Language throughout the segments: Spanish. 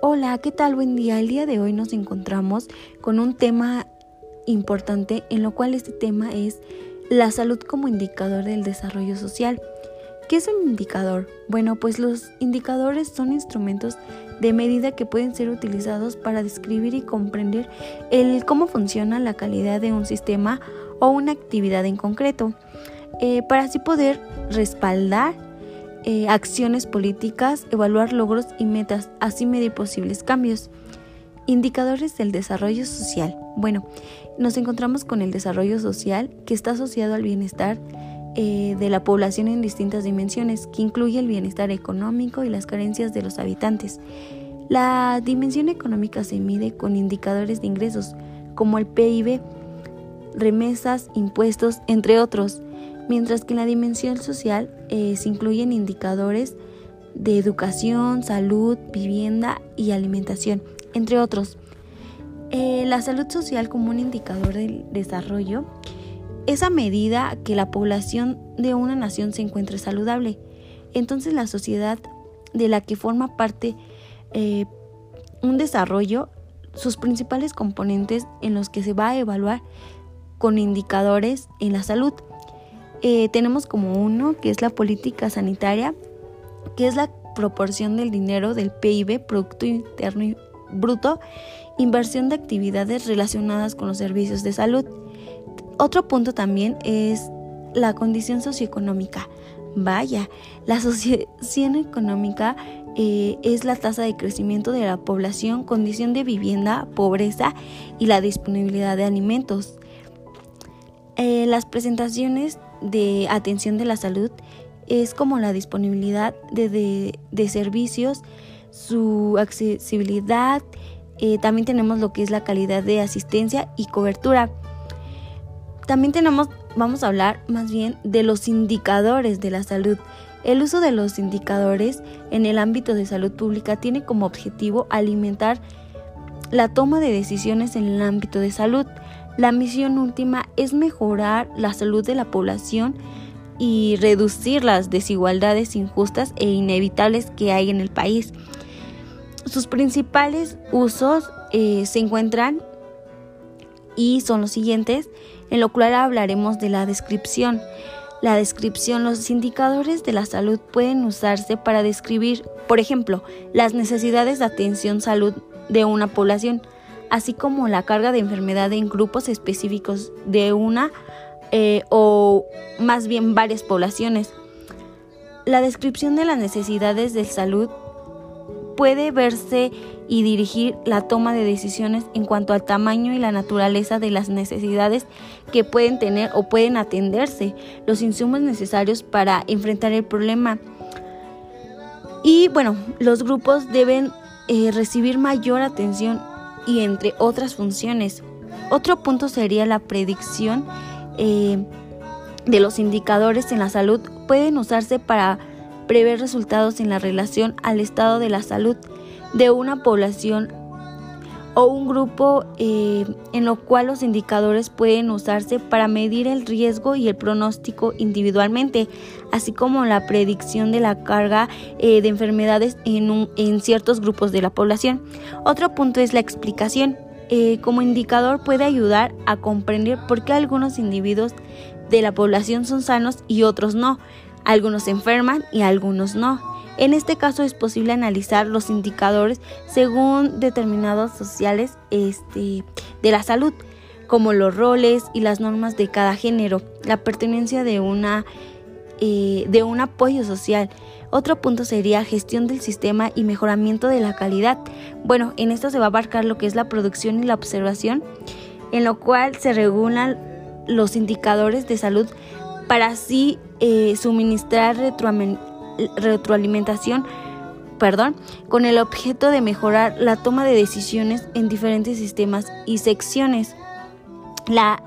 Hola, ¿qué tal? Buen día. El día de hoy nos encontramos con un tema importante en lo cual este tema es la salud como indicador del desarrollo social. ¿Qué es un indicador? Bueno, pues los indicadores son instrumentos de medida que pueden ser utilizados para describir y comprender el cómo funciona la calidad de un sistema o una actividad en concreto, eh, para así poder respaldar eh, acciones políticas, evaluar logros y metas, así medir posibles cambios. Indicadores del desarrollo social. Bueno, nos encontramos con el desarrollo social que está asociado al bienestar eh, de la población en distintas dimensiones, que incluye el bienestar económico y las carencias de los habitantes. La dimensión económica se mide con indicadores de ingresos, como el PIB, remesas, impuestos, entre otros mientras que en la dimensión social eh, se incluyen indicadores de educación, salud, vivienda y alimentación, entre otros. Eh, la salud social como un indicador del desarrollo es a medida que la población de una nación se encuentre saludable. Entonces la sociedad de la que forma parte eh, un desarrollo, sus principales componentes en los que se va a evaluar con indicadores en la salud eh, tenemos como uno que es la política sanitaria, que es la proporción del dinero del PIB, Producto Interno Bruto, inversión de actividades relacionadas con los servicios de salud. Otro punto también es la condición socioeconómica. Vaya, la situación económica eh, es la tasa de crecimiento de la población, condición de vivienda, pobreza y la disponibilidad de alimentos. Eh, las presentaciones de atención de la salud es como la disponibilidad de, servicios, su accesibilidad, eh, también tenemos lo que es la calidad de asistencia y cobertura. También tenemos, vamos a hablar más bien de los indicadores de la salud. El uso de los indicadores en el ámbito de salud pública tiene como objetivo alimentar la toma de decisiones en el ámbito de salud. La misión última es mejorar la salud de la población y reducir las desigualdades injustas e inevitables que hay en el país. Sus principales usos eh, se encuentran y son los siguientes, en lo cual hablaremos de la descripción. La descripción, los indicadores de la salud pueden usarse para describir, por ejemplo, las necesidades de atención salud de una población así como la carga de enfermedad en grupos específicos de una eh, o más bien varias poblaciones. La descripción de las necesidades de salud puede verse y dirigir la toma de decisiones en cuanto al tamaño y la naturaleza de las necesidades que pueden tener o pueden atenderse, los insumos necesarios para enfrentar el problema. Y bueno, los grupos deben eh, recibir mayor atención y entre otras funciones. Otro punto sería la predicción eh, de los indicadores en la salud. Pueden usarse para prever resultados en la relación al estado de la salud de una población o un grupo eh, en lo cual los indicadores pueden usarse para medir el riesgo y el pronóstico individualmente, así como la predicción de la carga eh, de enfermedades en, en, ciertos grupos de la población. Otro punto es la explicación. Eh, como indicador puede ayudar a comprender por qué algunos individuos de la población son sanos y otros no. Algunos enferman y algunos no. En este caso es posible analizar los indicadores según determinados sociales este, de la salud, como los roles y las normas de cada género, la pertenencia de, una, eh, de un apoyo social. Otro punto sería gestión del sistema y mejoramiento de la calidad. Bueno, en esto se va a abarcar lo que es la producción y la observación, en lo cual se regulan los indicadores de salud para así eh, suministrar retroalimentación perdón, con el objeto de mejorar la toma de decisiones en diferentes sistemas y secciones. La,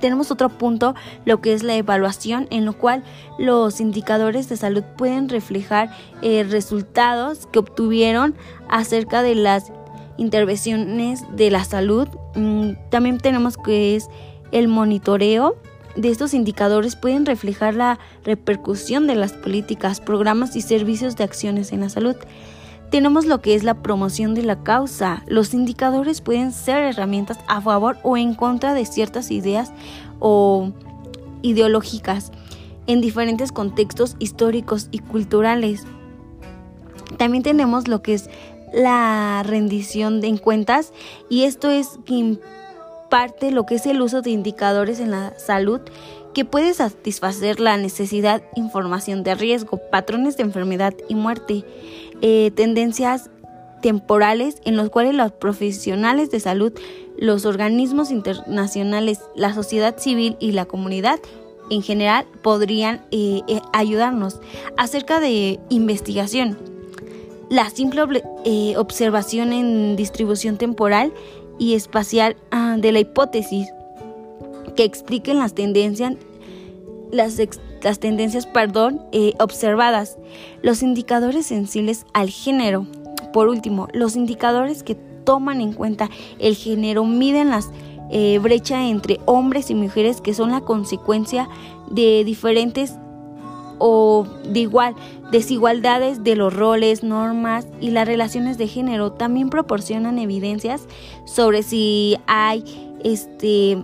tenemos otro punto, lo que es la evaluación, en lo cual los indicadores de salud pueden reflejar eh, resultados que obtuvieron acerca de las intervenciones de la salud. Mm, también tenemos que es el monitoreo de estos indicadores pueden reflejar la repercusión de las políticas, programas y servicios de acciones en la salud. tenemos lo que es la promoción de la causa. Los indicadores pueden ser herramientas a favor o en contra de ciertas ideas o ideológicas en diferentes contextos históricos y culturales. También tenemos lo que es la rendición de cuentas y esto es que imparte lo que es el uso de indicadores en la salud que puede satisfacer la necesidad, información de riesgo, patrones de enfermedad y muerte, eh, tendencias temporales en los cuales los profesionales de salud, los organismos internacionales, la sociedad civil y la comunidad en general podrían eh, eh, ayudarnos acerca de investigación. La simple observación en distribución temporal y espacial ah, de la hipótesis que expliquen las tendencias, las, las tendencias perdón, eh, observadas, los indicadores sensibles al género. Por último, los indicadores que toman en cuenta el género miden las eh, brechas entre hombres y mujeres que son la consecuencia de diferentes o de igual desigualdades de los roles, normas y las relaciones de género también proporcionan evidencias sobre si hay este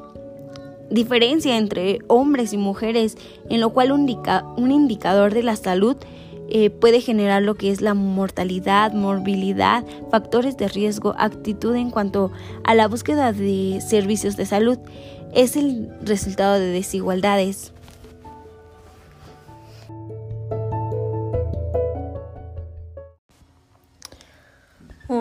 diferencia entre hombres y mujeres, en lo cual un, indicador de la salud eh, puede generar lo que es la mortalidad, morbilidad, factores de riesgo, actitud en cuanto a la búsqueda de servicios de salud. Es el resultado de desigualdades.